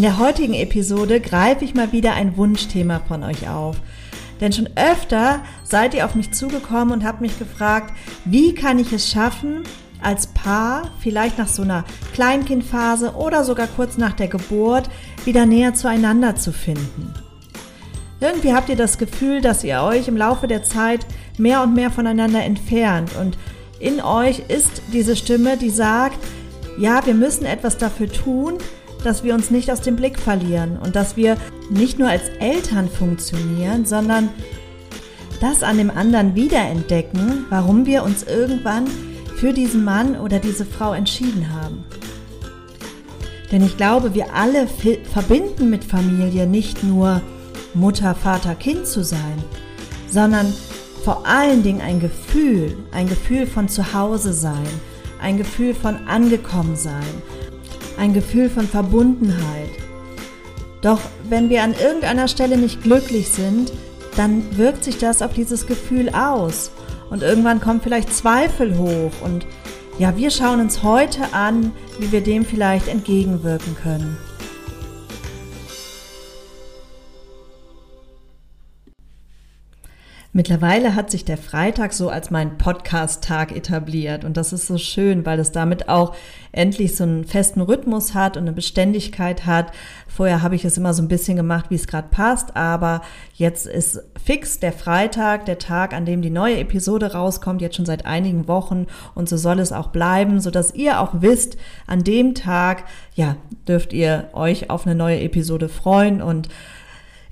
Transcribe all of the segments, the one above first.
In der heutigen Episode greife ich mal wieder ein Wunschthema von euch auf. Denn schon öfter seid ihr auf mich zugekommen und habt mich gefragt, wie kann ich es schaffen, als Paar, vielleicht nach so einer Kleinkindphase oder sogar kurz nach der Geburt, wieder näher zueinander zu finden. Irgendwie habt ihr das Gefühl, dass ihr euch im Laufe der Zeit mehr und mehr voneinander entfernt und in euch ist diese Stimme, die sagt, ja, wir müssen etwas dafür tun, dass wir uns nicht aus dem Blick verlieren und dass wir nicht nur als Eltern funktionieren, sondern das an dem anderen wiederentdecken, warum wir uns irgendwann für diesen Mann oder diese Frau entschieden haben. Denn ich glaube, wir alle verbinden mit Familie nicht nur Mutter, Vater, Kind zu sein, sondern vor allen Dingen ein Gefühl, ein Gefühl von Zuhause sein, ein Gefühl von angekommen sein, ein Gefühl von Verbundenheit. Doch wenn wir an irgendeiner Stelle nicht glücklich sind, dann wirkt sich das auf dieses Gefühl aus. Und irgendwann kommen vielleicht Zweifel hoch. Und ja, wir schauen uns heute an, wie wir dem vielleicht entgegenwirken können. Mittlerweile hat sich der Freitag so als mein Podcast-Tag etabliert. Und das ist so schön, weil es damit auch endlich so einen festen Rhythmus hat und eine Beständigkeit hat. Vorher habe ich es immer so ein bisschen gemacht, wie es gerade passt, aber jetzt ist fix der Freitag, der Tag, an dem die neue Episode rauskommt, jetzt schon seit einigen Wochen. Und so soll es auch bleiben, so dass ihr auch wisst, an dem Tag, ja, dürft ihr euch auf eine neue Episode freuen. Und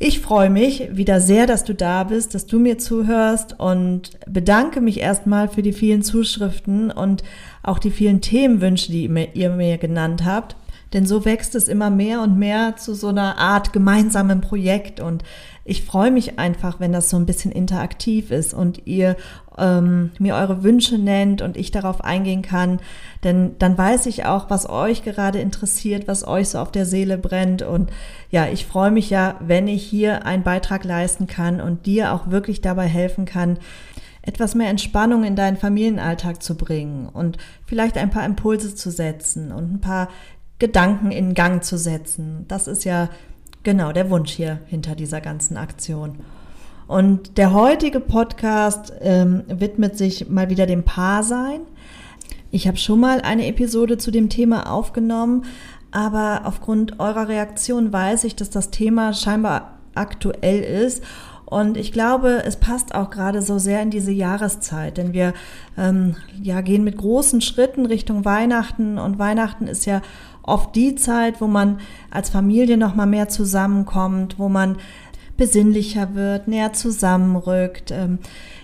ich freue mich wieder sehr, dass du da bist, dass du mir zuhörst und bedanke mich erstmal für die vielen Zuschriften und auch die vielen Themenwünsche, die ihr mir genannt habt. Denn so wächst es immer mehr und mehr zu so einer Art gemeinsamen Projekt. Und ich freue mich einfach, wenn das so ein bisschen interaktiv ist und ihr ähm, mir eure Wünsche nennt und ich darauf eingehen kann. Denn dann weiß ich auch, was euch gerade interessiert, was euch so auf der Seele brennt. Und ja, ich freue mich ja, wenn ich hier einen Beitrag leisten kann und dir auch wirklich dabei helfen kann, etwas mehr Entspannung in deinen Familienalltag zu bringen und vielleicht ein paar Impulse zu setzen und ein paar Gedanken in Gang zu setzen. Das ist ja genau der Wunsch hier hinter dieser ganzen Aktion. Und der heutige Podcast ähm, widmet sich mal wieder dem Paarsein. Ich habe schon mal eine Episode zu dem Thema aufgenommen, aber aufgrund eurer Reaktion weiß ich, dass das Thema scheinbar aktuell ist. Und ich glaube, es passt auch gerade so sehr in diese Jahreszeit, denn wir ähm, ja, gehen mit großen Schritten Richtung Weihnachten und Weihnachten ist ja oft die Zeit, wo man als Familie noch mal mehr zusammenkommt, wo man besinnlicher wird, näher zusammenrückt. Ähm,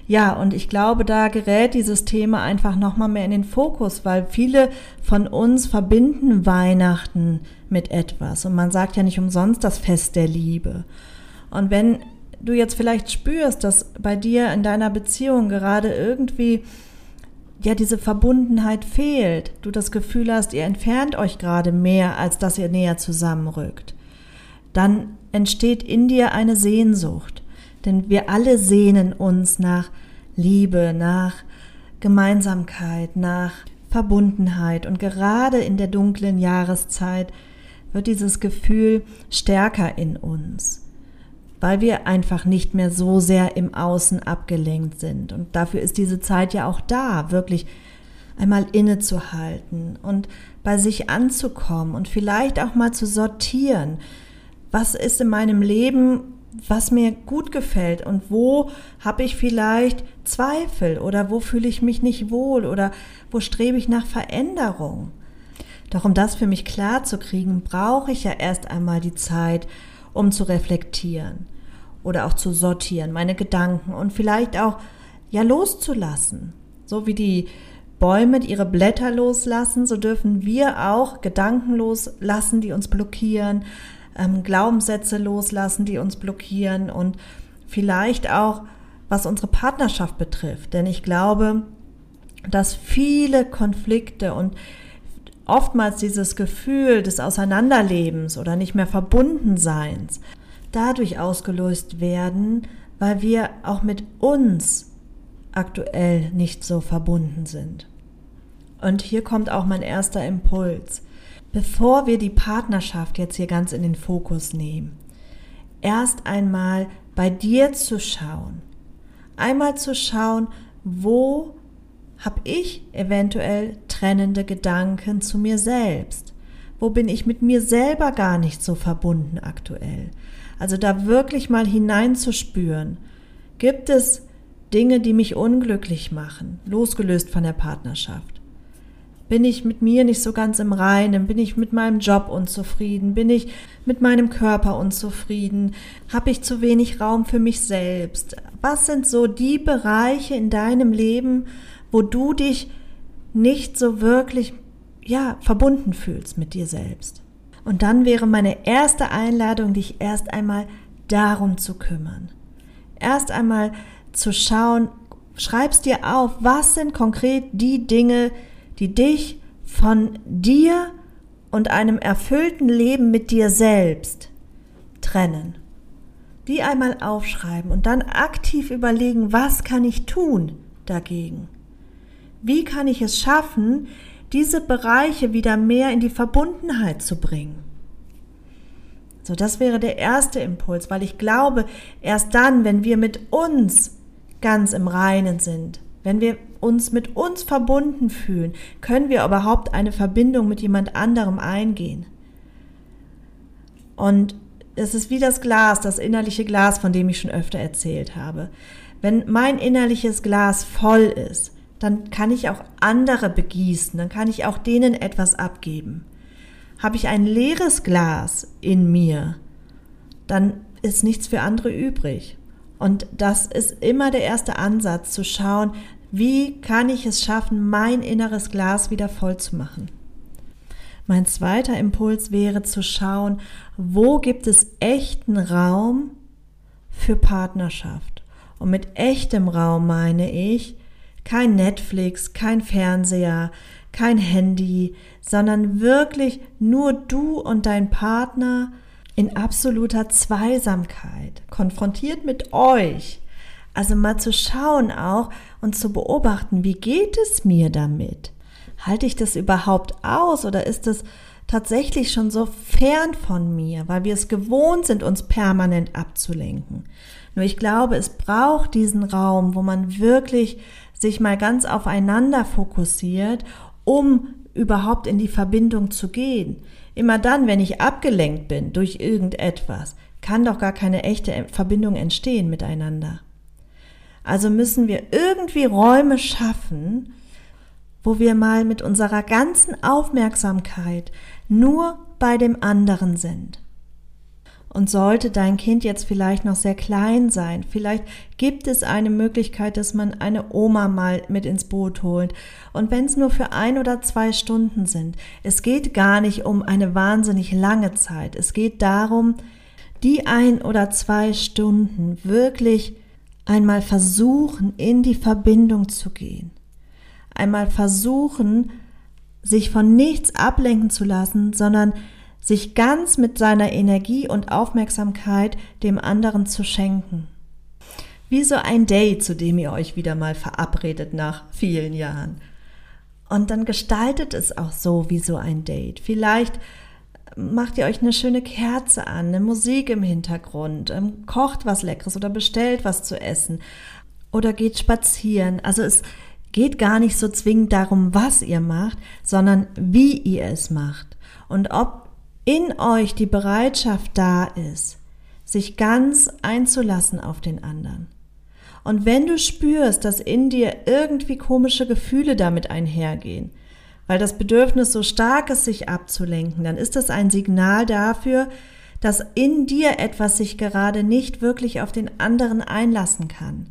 ja, und ich glaube, da gerät dieses Thema einfach noch mal mehr in den Fokus, weil viele von uns verbinden Weihnachten mit etwas und man sagt ja nicht umsonst das Fest der Liebe. Und wenn du jetzt vielleicht spürst, dass bei dir in deiner Beziehung gerade irgendwie ja diese Verbundenheit fehlt, du das Gefühl hast, ihr entfernt euch gerade mehr, als dass ihr näher zusammenrückt, dann entsteht in dir eine Sehnsucht, denn wir alle sehnen uns nach Liebe, nach Gemeinsamkeit, nach Verbundenheit. Und gerade in der dunklen Jahreszeit wird dieses Gefühl stärker in uns weil wir einfach nicht mehr so sehr im Außen abgelenkt sind. Und dafür ist diese Zeit ja auch da, wirklich einmal innezuhalten und bei sich anzukommen und vielleicht auch mal zu sortieren, was ist in meinem Leben, was mir gut gefällt und wo habe ich vielleicht Zweifel oder wo fühle ich mich nicht wohl oder wo strebe ich nach Veränderung. Doch um das für mich klar zu kriegen, brauche ich ja erst einmal die Zeit, um zu reflektieren oder auch zu sortieren, meine Gedanken und vielleicht auch ja loszulassen. So wie die Bäume ihre Blätter loslassen, so dürfen wir auch Gedanken loslassen, die uns blockieren, ähm, Glaubenssätze loslassen, die uns blockieren und vielleicht auch, was unsere Partnerschaft betrifft. Denn ich glaube, dass viele Konflikte und oftmals dieses Gefühl des Auseinanderlebens oder nicht mehr Verbundenseins dadurch ausgelöst werden, weil wir auch mit uns aktuell nicht so verbunden sind. Und hier kommt auch mein erster Impuls. Bevor wir die Partnerschaft jetzt hier ganz in den Fokus nehmen, erst einmal bei dir zu schauen. Einmal zu schauen, wo habe ich eventuell trennende Gedanken zu mir selbst? Wo bin ich mit mir selber gar nicht so verbunden aktuell? Also da wirklich mal hineinzuspüren. Gibt es Dinge, die mich unglücklich machen, losgelöst von der Partnerschaft? Bin ich mit mir nicht so ganz im Reinen? Bin ich mit meinem Job unzufrieden? Bin ich mit meinem Körper unzufrieden? Habe ich zu wenig Raum für mich selbst? Was sind so die Bereiche in deinem Leben, wo du dich nicht so wirklich, ja, verbunden fühlst mit dir selbst. Und dann wäre meine erste Einladung, dich erst einmal darum zu kümmern. Erst einmal zu schauen, schreibst dir auf, was sind konkret die Dinge, die dich von dir und einem erfüllten Leben mit dir selbst trennen. Die einmal aufschreiben und dann aktiv überlegen, was kann ich tun dagegen? Wie kann ich es schaffen, diese Bereiche wieder mehr in die Verbundenheit zu bringen? So, das wäre der erste Impuls, weil ich glaube, erst dann, wenn wir mit uns ganz im Reinen sind, wenn wir uns mit uns verbunden fühlen, können wir überhaupt eine Verbindung mit jemand anderem eingehen. Und es ist wie das Glas, das innerliche Glas, von dem ich schon öfter erzählt habe. Wenn mein innerliches Glas voll ist, dann kann ich auch andere begießen, dann kann ich auch denen etwas abgeben. Habe ich ein leeres Glas in mir, dann ist nichts für andere übrig. Und das ist immer der erste Ansatz, zu schauen, wie kann ich es schaffen, mein inneres Glas wieder voll zu machen. Mein zweiter Impuls wäre zu schauen, wo gibt es echten Raum für Partnerschaft. Und mit echtem Raum meine ich, kein Netflix, kein Fernseher, kein Handy, sondern wirklich nur du und dein Partner in absoluter Zweisamkeit, konfrontiert mit euch. Also mal zu schauen auch und zu beobachten, wie geht es mir damit? Halte ich das überhaupt aus oder ist es tatsächlich schon so fern von mir, weil wir es gewohnt sind, uns permanent abzulenken? Nur ich glaube, es braucht diesen Raum, wo man wirklich sich mal ganz aufeinander fokussiert, um überhaupt in die Verbindung zu gehen. Immer dann, wenn ich abgelenkt bin durch irgendetwas, kann doch gar keine echte Verbindung entstehen miteinander. Also müssen wir irgendwie Räume schaffen, wo wir mal mit unserer ganzen Aufmerksamkeit nur bei dem anderen sind. Und sollte dein Kind jetzt vielleicht noch sehr klein sein, vielleicht gibt es eine Möglichkeit, dass man eine Oma mal mit ins Boot holt. Und wenn es nur für ein oder zwei Stunden sind, es geht gar nicht um eine wahnsinnig lange Zeit. Es geht darum, die ein oder zwei Stunden wirklich einmal versuchen, in die Verbindung zu gehen. Einmal versuchen, sich von nichts ablenken zu lassen, sondern sich ganz mit seiner Energie und Aufmerksamkeit dem anderen zu schenken. Wie so ein Date, zu dem ihr euch wieder mal verabredet nach vielen Jahren. Und dann gestaltet es auch so wie so ein Date. Vielleicht macht ihr euch eine schöne Kerze an, eine Musik im Hintergrund, ähm, kocht was Leckeres oder bestellt was zu essen oder geht spazieren. Also es geht gar nicht so zwingend darum, was ihr macht, sondern wie ihr es macht. Und ob in euch die Bereitschaft da ist, sich ganz einzulassen auf den anderen. Und wenn du spürst, dass in dir irgendwie komische Gefühle damit einhergehen, weil das Bedürfnis so stark ist, sich abzulenken, dann ist das ein Signal dafür, dass in dir etwas sich gerade nicht wirklich auf den anderen einlassen kann.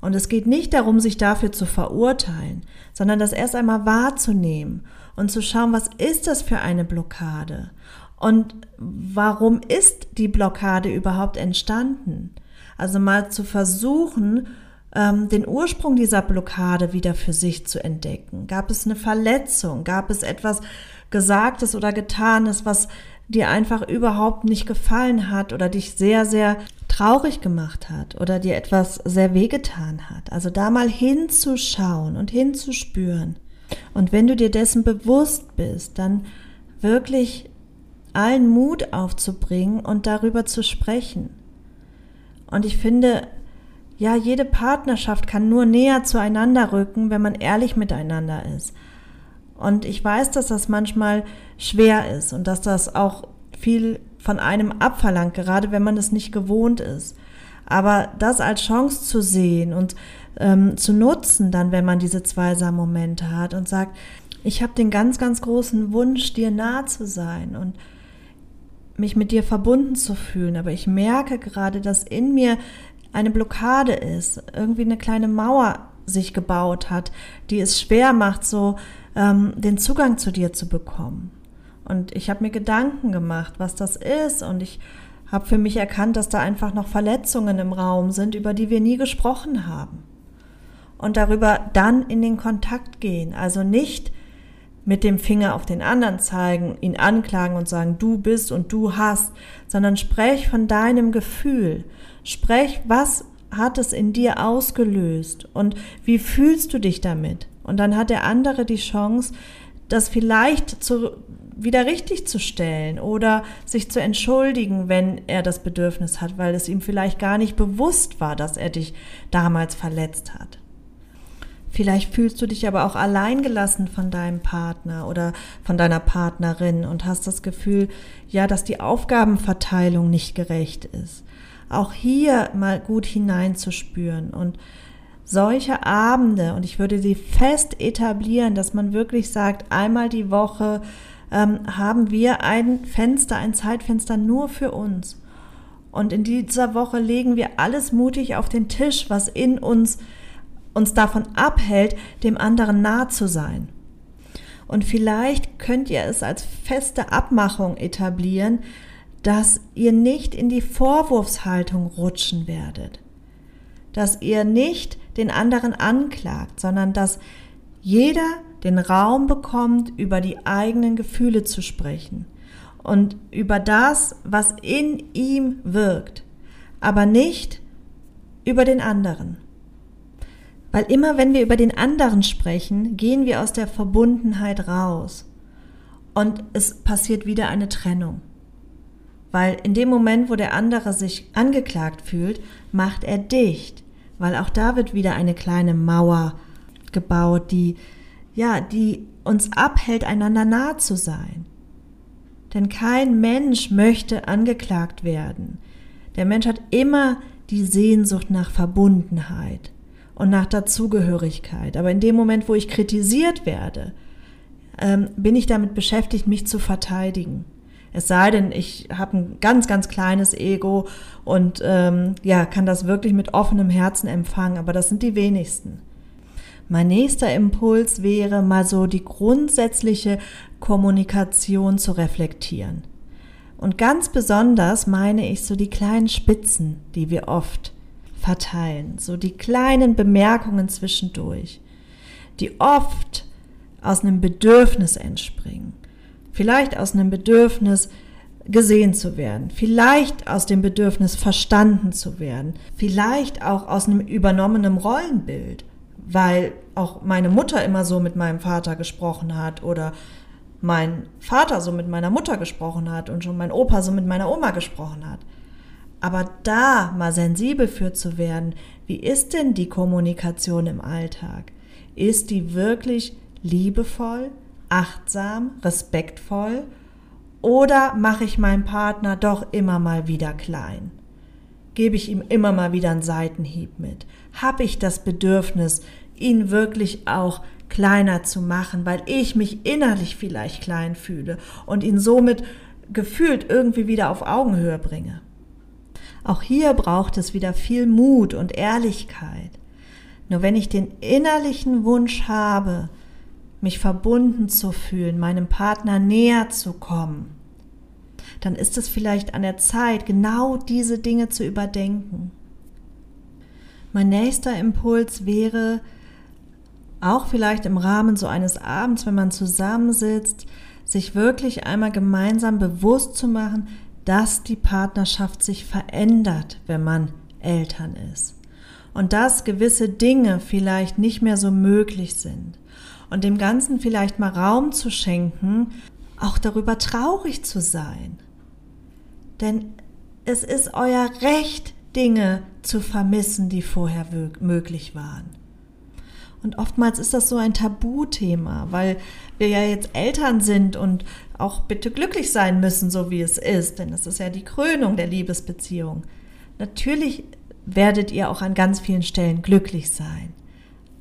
Und es geht nicht darum, sich dafür zu verurteilen, sondern das erst einmal wahrzunehmen und zu schauen, was ist das für eine Blockade Und warum ist die Blockade überhaupt entstanden? Also mal zu versuchen, ähm, den Ursprung dieser Blockade wieder für sich zu entdecken. Gab es eine Verletzung? Gab es etwas Gesagtes oder Getanes, was dir einfach überhaupt nicht gefallen hat oder dich sehr, sehr traurig gemacht hat oder dir etwas sehr wehgetan hat. Also da mal hinzuschauen und hinzuspüren. Und wenn du dir dessen bewusst bist, dann wirklich allen Mut aufzubringen und darüber zu sprechen. Und ich finde, ja, jede Partnerschaft kann nur näher zueinander rücken, wenn man ehrlich miteinander ist. Und ich weiß, dass das manchmal schwer ist und dass das auch viel von einem abverlangt, gerade wenn man es nicht gewohnt ist. Aber das als Chance zu sehen und ähm, zu nutzen, dann, wenn man diese zweisamen Momente hat und sagt, ich habe den ganz, ganz großen Wunsch, dir nah zu sein und mich mit dir verbunden zu fühlen. Aber ich merke gerade, dass in mir eine Blockade ist, irgendwie eine kleine Mauer sich gebaut hat, die es schwer macht, so ähm, den Zugang zu dir zu bekommen. Und ich habe mir Gedanken gemacht, was das ist. Und ich habe für mich erkannt, dass da einfach noch Verletzungen im Raum sind, über die wir nie gesprochen haben. Und darüber dann in den Kontakt gehen. Also nicht mit dem Finger auf den anderen zeigen, ihn anklagen und sagen, du bist und du hast, sondern sprech von deinem Gefühl. Sprech, was hat es in dir ausgelöst und wie fühlst du dich damit? Und dann hat der andere die Chance, das vielleicht zu, wieder richtig zu stellen oder sich zu entschuldigen, wenn er das Bedürfnis hat, weil es ihm vielleicht gar nicht bewusst war, dass er dich damals verletzt hat. Vielleicht fühlst du dich aber auch alleingelassen von deinem Partner oder von deiner Partnerin und hast das Gefühl, ja, dass die Aufgabenverteilung nicht gerecht ist. Auch hier mal gut hineinzuspüren und solche Abende, und ich würde sie fest etablieren, dass man wirklich sagt, einmal die Woche ähm, haben wir ein Fenster, ein Zeitfenster nur für uns. Und in dieser Woche legen wir alles mutig auf den Tisch, was in uns uns davon abhält, dem anderen nah zu sein. Und vielleicht könnt ihr es als feste Abmachung etablieren, dass ihr nicht in die Vorwurfshaltung rutschen werdet, dass ihr nicht den anderen anklagt, sondern dass jeder den Raum bekommt, über die eigenen Gefühle zu sprechen und über das, was in ihm wirkt, aber nicht über den anderen. Weil immer wenn wir über den anderen sprechen, gehen wir aus der Verbundenheit raus und es passiert wieder eine Trennung. Weil in dem Moment, wo der andere sich angeklagt fühlt, macht er dicht, weil auch da wird wieder eine kleine Mauer gebaut, die ja, die uns abhält, einander nah zu sein. Denn kein Mensch möchte angeklagt werden. Der Mensch hat immer die Sehnsucht nach Verbundenheit und nach Dazugehörigkeit. Aber in dem Moment, wo ich kritisiert werde, ähm, bin ich damit beschäftigt, mich zu verteidigen. Es sei denn, ich habe ein ganz, ganz kleines Ego und ähm, ja, kann das wirklich mit offenem Herzen empfangen, aber das sind die wenigsten. Mein nächster Impuls wäre mal so die grundsätzliche Kommunikation zu reflektieren. Und ganz besonders meine ich so die kleinen Spitzen, die wir oft verteilen, so die kleinen Bemerkungen zwischendurch, die oft aus einem Bedürfnis entspringen. Vielleicht aus einem Bedürfnis gesehen zu werden, vielleicht aus dem Bedürfnis verstanden zu werden, vielleicht auch aus einem übernommenen Rollenbild weil auch meine Mutter immer so mit meinem Vater gesprochen hat oder mein Vater so mit meiner Mutter gesprochen hat und schon mein Opa so mit meiner Oma gesprochen hat. Aber da mal sensibel für zu werden, wie ist denn die Kommunikation im Alltag? Ist die wirklich liebevoll, achtsam, respektvoll? Oder mache ich meinen Partner doch immer mal wieder klein? Gebe ich ihm immer mal wieder einen Seitenhieb mit? Habe ich das Bedürfnis, ihn wirklich auch kleiner zu machen, weil ich mich innerlich vielleicht klein fühle und ihn somit gefühlt irgendwie wieder auf Augenhöhe bringe. Auch hier braucht es wieder viel Mut und Ehrlichkeit. Nur wenn ich den innerlichen Wunsch habe, mich verbunden zu fühlen, meinem Partner näher zu kommen, dann ist es vielleicht an der Zeit, genau diese Dinge zu überdenken. Mein nächster Impuls wäre, auch vielleicht im Rahmen so eines Abends, wenn man zusammensitzt, sich wirklich einmal gemeinsam bewusst zu machen, dass die Partnerschaft sich verändert, wenn man Eltern ist. Und dass gewisse Dinge vielleicht nicht mehr so möglich sind. Und dem Ganzen vielleicht mal Raum zu schenken, auch darüber traurig zu sein. Denn es ist euer Recht, Dinge zu vermissen, die vorher möglich waren. Und oftmals ist das so ein Tabuthema, weil wir ja jetzt Eltern sind und auch bitte glücklich sein müssen, so wie es ist, denn das ist ja die Krönung der Liebesbeziehung. Natürlich werdet ihr auch an ganz vielen Stellen glücklich sein.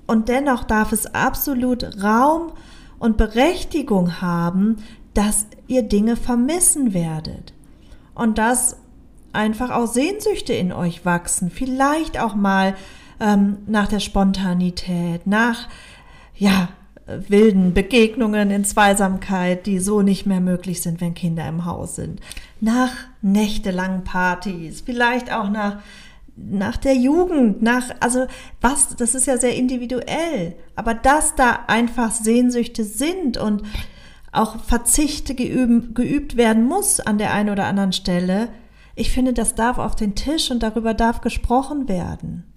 Und dennoch darf es absolut Raum und Berechtigung haben, dass ihr Dinge vermissen werdet. Und dass einfach auch Sehnsüchte in euch wachsen, vielleicht auch mal ähm, nach der Spontanität, nach ja, wilden Begegnungen in Zweisamkeit, die so nicht mehr möglich sind, wenn Kinder im Haus sind, nach nächtelangen Partys, vielleicht auch nach nach der Jugend, nach, also was, das ist ja sehr individuell, aber dass da einfach Sehnsüchte sind und auch Verzichte geübt, geübt werden muss an der einen oder anderen Stelle, ich finde, das darf auf den Tisch und darüber darf gesprochen werden.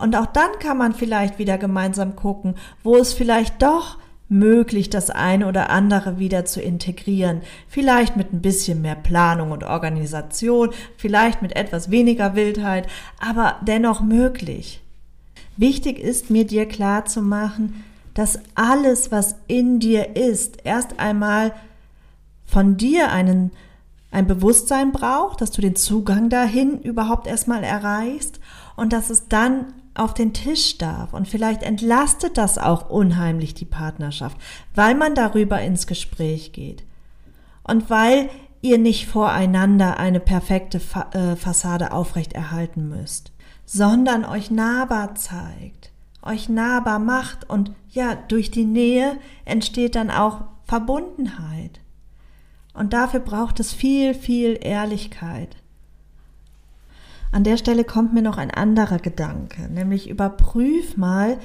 Und auch dann kann man vielleicht wieder gemeinsam gucken, wo es vielleicht doch möglich, das eine oder andere wieder zu integrieren. Vielleicht mit ein bisschen mehr Planung und Organisation, vielleicht mit etwas weniger Wildheit, aber dennoch möglich. Wichtig ist mir dir klar zu machen, dass alles, was in dir ist, erst einmal von dir einen, ein Bewusstsein braucht, dass du den Zugang dahin überhaupt erstmal erreichst und dass es dann auf den Tisch darf. Und vielleicht entlastet das auch unheimlich die Partnerschaft, weil man darüber ins Gespräch geht. Und weil ihr nicht voreinander eine perfekte äh, Fassade aufrechterhalten müsst, sondern euch nahbar zeigt, euch nahbar macht und ja, durch die Nähe entsteht dann auch Verbundenheit. Und dafür braucht es viel, viel Ehrlichkeit. An der Stelle kommt mir noch ein anderer Gedanke, nämlich überprüf mal,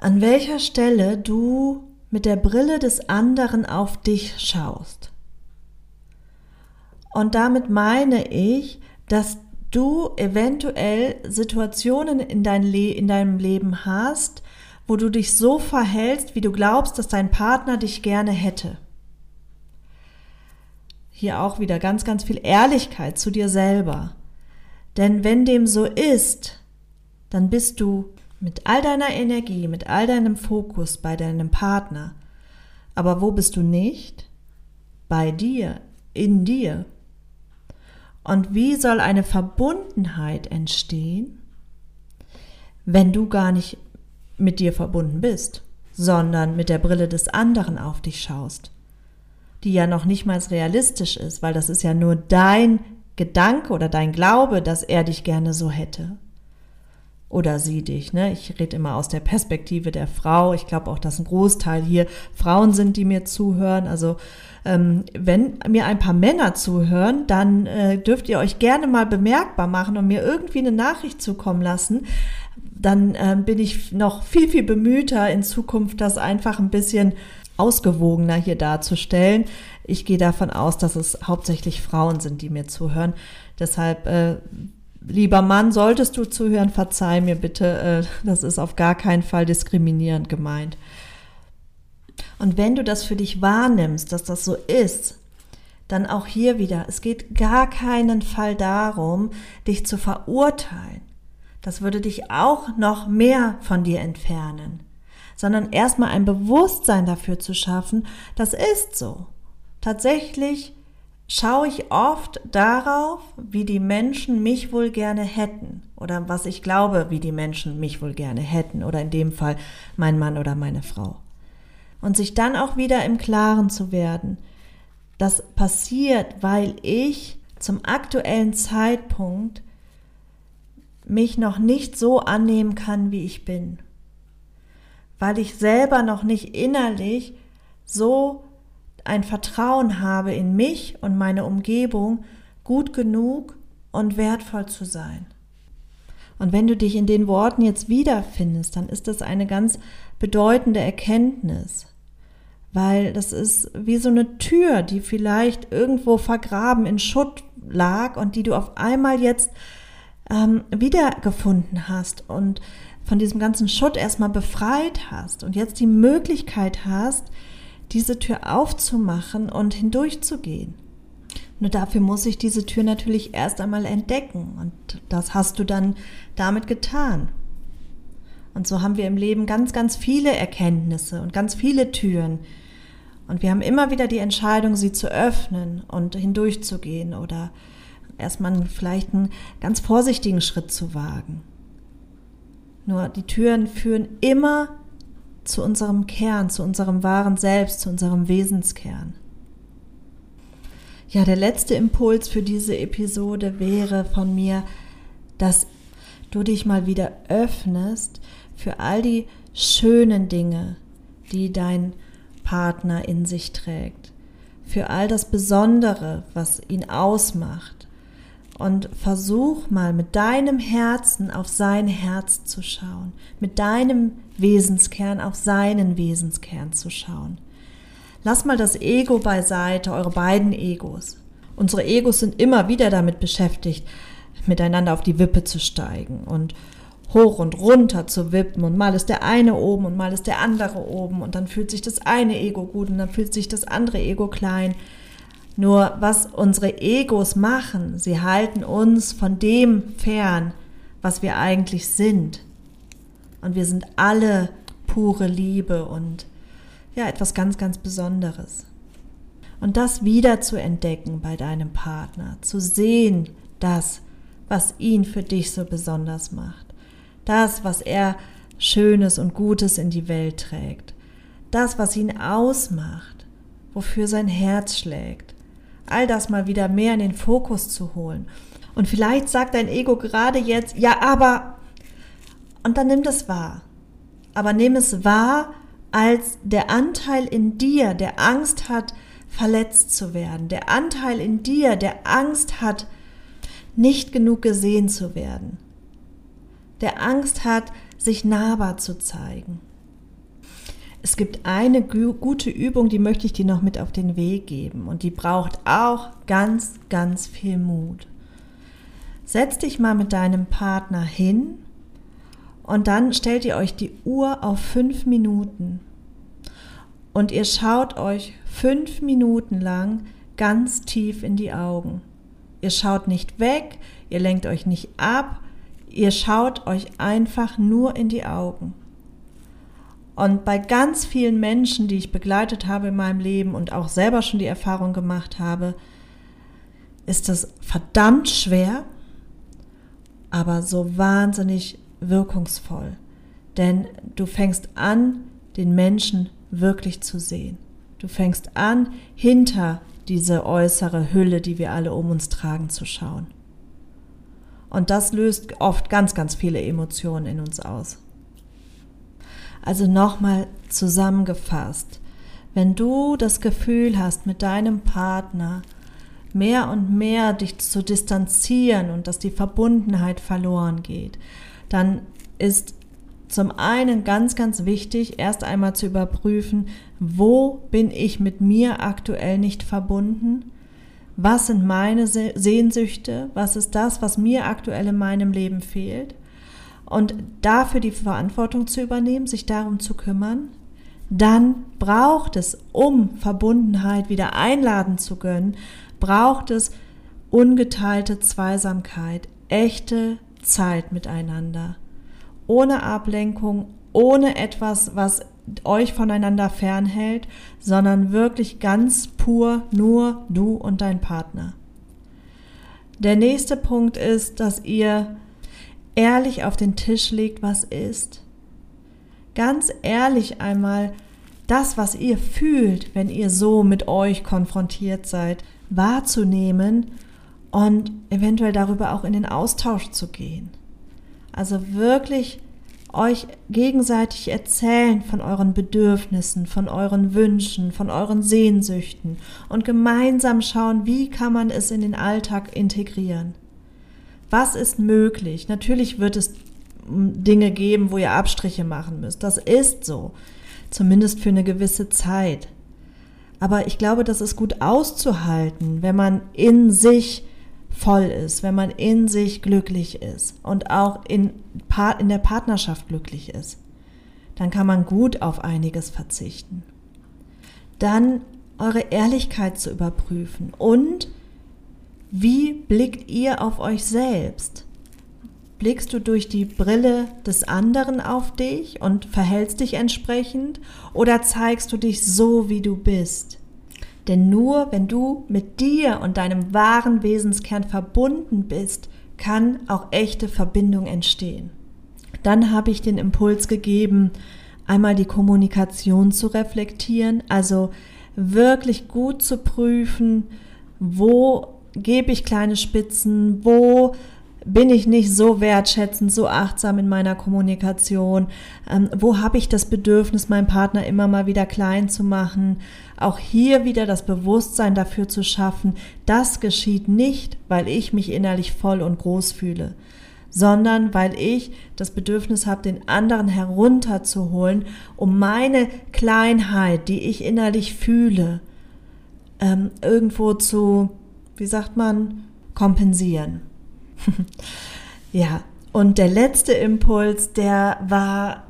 an welcher Stelle du mit der Brille des anderen auf dich schaust. Und damit meine ich, dass du eventuell Situationen in, dein Le in deinem Leben hast, wo du dich so verhältst, wie du glaubst, dass dein Partner dich gerne hätte. Hier auch wieder ganz, ganz viel Ehrlichkeit zu dir selber. Denn wenn dem so ist, dann bist du mit all deiner Energie, mit all deinem Fokus bei deinem Partner. Aber wo bist du nicht? Bei dir, in dir. Und wie soll eine Verbundenheit entstehen, wenn du gar nicht mit dir verbunden bist, sondern mit der Brille des anderen auf dich schaust, die ja noch nicht mal realistisch ist, weil das ist ja nur dein Gedanke oder dein Glaube, dass er dich gerne so hätte. Oder sie dich. Ne? Ich rede immer aus der Perspektive der Frau. Ich glaube auch, dass ein Großteil hier Frauen sind, die mir zuhören. Also ähm, wenn mir ein paar Männer zuhören, dann äh, dürft ihr euch gerne mal bemerkbar machen und mir irgendwie eine Nachricht zukommen lassen. Dann äh, bin ich noch viel, viel bemühter in Zukunft, das einfach ein bisschen ausgewogener hier darzustellen. Ich gehe davon aus, dass es hauptsächlich Frauen sind, die mir zuhören. Deshalb, äh, lieber Mann, solltest du zuhören, verzeih mir bitte, äh, das ist auf gar keinen Fall diskriminierend gemeint. Und wenn du das für dich wahrnimmst, dass das so ist, dann auch hier wieder, es geht gar keinen Fall darum, dich zu verurteilen. Das würde dich auch noch mehr von dir entfernen, sondern erstmal ein Bewusstsein dafür zu schaffen, das ist so. Tatsächlich schaue ich oft darauf, wie die Menschen mich wohl gerne hätten oder was ich glaube, wie die Menschen mich wohl gerne hätten oder in dem Fall mein Mann oder meine Frau. Und sich dann auch wieder im Klaren zu werden, das passiert, weil ich zum aktuellen Zeitpunkt mich noch nicht so annehmen kann, wie ich bin. Weil ich selber noch nicht innerlich so ein Vertrauen habe in mich und meine Umgebung, gut genug und wertvoll zu sein. Und wenn du dich in den Worten jetzt wiederfindest, dann ist das eine ganz bedeutende Erkenntnis, weil das ist wie so eine Tür, die vielleicht irgendwo vergraben in Schutt lag und die du auf einmal jetzt ähm, wiedergefunden hast und von diesem ganzen Schutt erstmal befreit hast und jetzt die Möglichkeit hast, diese Tür aufzumachen und hindurchzugehen. Nur dafür muss ich diese Tür natürlich erst einmal entdecken und das hast du dann damit getan. Und so haben wir im Leben ganz, ganz viele Erkenntnisse und ganz viele Türen. Und wir haben immer wieder die Entscheidung, sie zu öffnen und hindurchzugehen oder erstmal vielleicht einen ganz vorsichtigen Schritt zu wagen. Nur die Türen führen immer zu unserem Kern, zu unserem wahren Selbst, zu unserem Wesenskern. Ja, der letzte Impuls für diese Episode wäre von mir, dass du dich mal wieder öffnest für all die schönen Dinge, die dein Partner in sich trägt, für all das Besondere, was ihn ausmacht. Und versuch mal mit deinem Herzen auf sein Herz zu schauen, mit deinem Wesenskern auf seinen Wesenskern zu schauen. Lass mal das Ego beiseite, eure beiden Egos. Unsere Egos sind immer wieder damit beschäftigt, miteinander auf die Wippe zu steigen und hoch und runter zu wippen und mal ist der eine oben und mal ist der andere oben und dann fühlt sich das eine Ego gut und dann fühlt sich das andere Ego klein. Nur was unsere Egos machen, sie halten uns von dem fern, was wir eigentlich sind. Und wir sind alle pure Liebe und ja, etwas ganz, ganz Besonderes. Und das wieder zu entdecken bei deinem Partner, zu sehen, das, was ihn für dich so besonders macht, das, was er Schönes und Gutes in die Welt trägt, das, was ihn ausmacht, wofür sein Herz schlägt, all das mal wieder mehr in den Fokus zu holen. Und vielleicht sagt dein Ego gerade jetzt, ja, aber, und dann nimm das wahr. Aber nimm es wahr als der Anteil in dir, der Angst hat, verletzt zu werden, der Anteil in dir, der Angst hat, nicht genug gesehen zu werden, der Angst hat, sich nahbar zu zeigen. Es gibt eine gute Übung, die möchte ich dir noch mit auf den Weg geben und die braucht auch ganz, ganz viel Mut. Setz dich mal mit deinem Partner hin und dann stellt ihr euch die Uhr auf fünf Minuten. Und ihr schaut euch fünf Minuten lang ganz tief in die Augen. Ihr schaut nicht weg, ihr lenkt euch nicht ab, ihr schaut euch einfach nur in die Augen. Und bei ganz vielen Menschen, die ich begleitet habe in meinem Leben und auch selber schon die Erfahrung gemacht habe, ist das verdammt schwer, aber so wahnsinnig wirkungsvoll. Denn du fängst an, den Menschen wirklich zu sehen. Du fängst an, hinter diese äußere Hülle, die wir alle um uns tragen, zu schauen. Und das löst oft ganz, ganz viele Emotionen in uns aus. Also nochmal zusammengefasst, wenn du das Gefühl hast, mit deinem Partner mehr und mehr dich zu distanzieren und dass die Verbundenheit verloren geht, dann ist zum einen ganz, ganz wichtig, erst einmal zu überprüfen, wo bin ich mit mir aktuell nicht verbunden? Was sind meine Sehnsüchte? Was ist das, was mir aktuell in meinem Leben fehlt? Und dafür die Verantwortung zu übernehmen, sich darum zu kümmern. Dann braucht es, um Verbundenheit wieder einladen zu können, braucht es ungeteilte Zweisamkeit, echte Zeit miteinander. Ohne Ablenkung, ohne etwas, was euch voneinander fernhält, sondern wirklich ganz pur nur du und dein Partner. Der nächste Punkt ist, dass ihr ehrlich auf den Tisch legt, was ist. Ganz ehrlich einmal das, was ihr fühlt, wenn ihr so mit euch konfrontiert seid, wahrzunehmen und eventuell darüber auch in den Austausch zu gehen. Also wirklich euch gegenseitig erzählen von euren Bedürfnissen, von euren Wünschen, von euren Sehnsüchten und gemeinsam schauen, wie kann man es in den Alltag integrieren. Was ist möglich? Natürlich wird es Dinge geben, wo ihr Abstriche machen müsst. Das ist so. Zumindest für eine gewisse Zeit. Aber ich glaube, das ist gut auszuhalten, wenn man in sich voll ist, wenn man in sich glücklich ist und auch in, in der Partnerschaft glücklich ist, dann kann man gut auf einiges verzichten. Dann eure Ehrlichkeit zu überprüfen und wie blickt ihr auf euch selbst? Blickst du durch die Brille des anderen auf dich und verhältst dich entsprechend oder zeigst du dich so, wie du bist? Denn nur wenn du mit dir und deinem wahren Wesenskern verbunden bist, kann auch echte Verbindung entstehen. Dann habe ich den Impuls gegeben, einmal die Kommunikation zu reflektieren, also wirklich gut zu prüfen, wo gebe ich kleine Spitzen, wo bin ich nicht so wertschätzend, so achtsam in meiner Kommunikation? Ähm, wo habe ich das Bedürfnis, meinen Partner immer mal wieder klein zu machen? Auch hier wieder das Bewusstsein dafür zu schaffen, das geschieht nicht, weil ich mich innerlich voll und groß fühle, sondern weil ich das Bedürfnis habe, den anderen herunterzuholen, um meine Kleinheit, die ich innerlich fühle, ähm, irgendwo zu, wie sagt man, kompensieren. ja, und der letzte Impuls, der war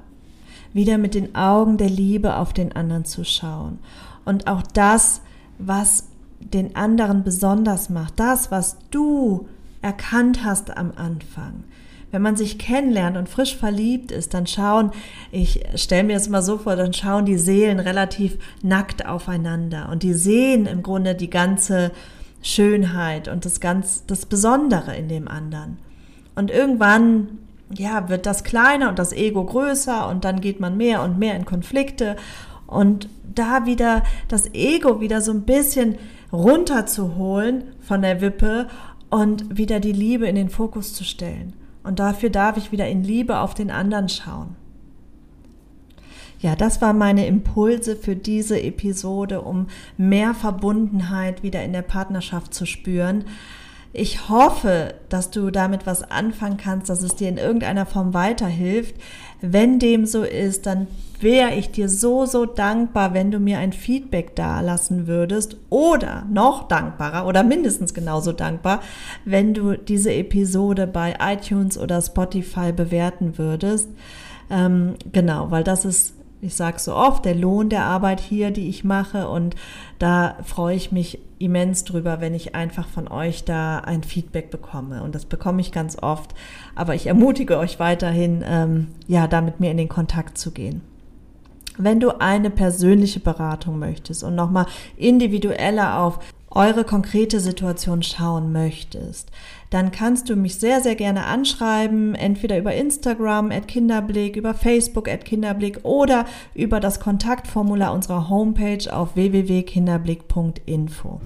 wieder mit den Augen der Liebe auf den anderen zu schauen. Und auch das, was den anderen besonders macht, das, was du erkannt hast am Anfang. Wenn man sich kennenlernt und frisch verliebt ist, dann schauen, ich stelle mir das immer so vor, dann schauen die Seelen relativ nackt aufeinander und die sehen im Grunde die ganze Schönheit und das ganz, das Besondere in dem anderen. Und irgendwann, ja, wird das kleiner und das Ego größer und dann geht man mehr und mehr in Konflikte und da wieder das Ego wieder so ein bisschen runterzuholen von der Wippe und wieder die Liebe in den Fokus zu stellen. Und dafür darf ich wieder in Liebe auf den anderen schauen. Ja, das waren meine Impulse für diese Episode, um mehr Verbundenheit wieder in der Partnerschaft zu spüren. Ich hoffe, dass du damit was anfangen kannst, dass es dir in irgendeiner Form weiterhilft. Wenn dem so ist, dann wäre ich dir so, so dankbar, wenn du mir ein Feedback da lassen würdest oder noch dankbarer oder mindestens genauso dankbar, wenn du diese Episode bei iTunes oder Spotify bewerten würdest. Ähm, genau, weil das ist ich sage so oft, der Lohn der Arbeit hier, die ich mache. Und da freue ich mich immens drüber, wenn ich einfach von euch da ein Feedback bekomme. Und das bekomme ich ganz oft. Aber ich ermutige euch weiterhin, ähm, ja, da mit mir in den Kontakt zu gehen. Wenn du eine persönliche Beratung möchtest und nochmal individueller auf eure konkrete Situation schauen möchtest, dann kannst du mich sehr, sehr gerne anschreiben, entweder über Instagram at Kinderblick, über Facebook at Kinderblick oder über das Kontaktformular unserer Homepage auf www.kinderblick.info.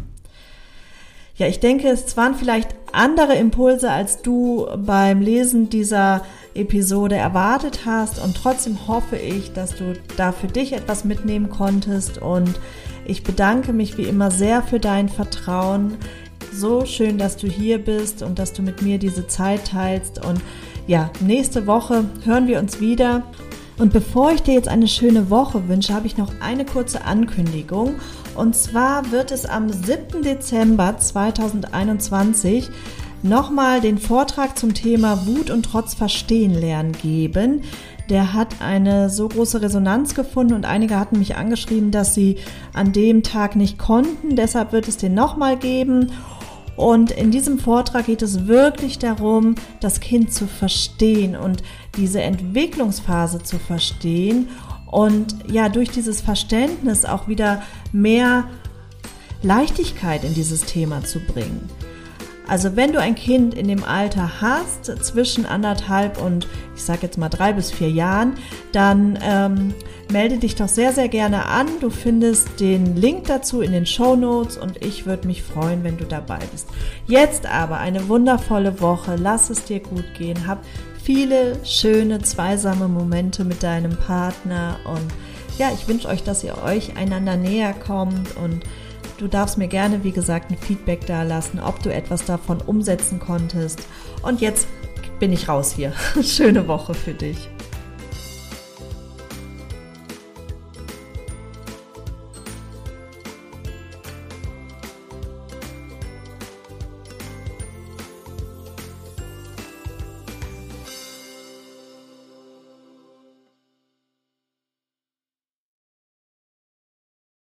Ja, ich denke, es waren vielleicht andere Impulse, als du beim Lesen dieser Episode erwartet hast und trotzdem hoffe ich, dass du da für dich etwas mitnehmen konntest und ich bedanke mich wie immer sehr für dein Vertrauen. So schön, dass du hier bist und dass du mit mir diese Zeit teilst. Und ja, nächste Woche hören wir uns wieder. Und bevor ich dir jetzt eine schöne Woche wünsche, habe ich noch eine kurze Ankündigung. Und zwar wird es am 7. Dezember 2021 nochmal den Vortrag zum Thema Wut und Trotz verstehen lernen geben der hat eine so große Resonanz gefunden und einige hatten mich angeschrieben, dass sie an dem Tag nicht konnten. Deshalb wird es den nochmal geben. Und in diesem Vortrag geht es wirklich darum, das Kind zu verstehen und diese Entwicklungsphase zu verstehen und ja, durch dieses Verständnis auch wieder mehr Leichtigkeit in dieses Thema zu bringen. Also wenn du ein Kind in dem Alter hast, zwischen anderthalb und ich sage jetzt mal drei bis vier Jahren, dann ähm, melde dich doch sehr, sehr gerne an. Du findest den Link dazu in den Show Notes und ich würde mich freuen, wenn du dabei bist. Jetzt aber eine wundervolle Woche. Lass es dir gut gehen. Hab viele schöne, zweisame Momente mit deinem Partner und ja, ich wünsche euch, dass ihr euch einander näher kommt und du darfst mir gerne, wie gesagt, ein Feedback da lassen, ob du etwas davon umsetzen konntest. Und jetzt bin ich raus hier. Schöne Woche für dich.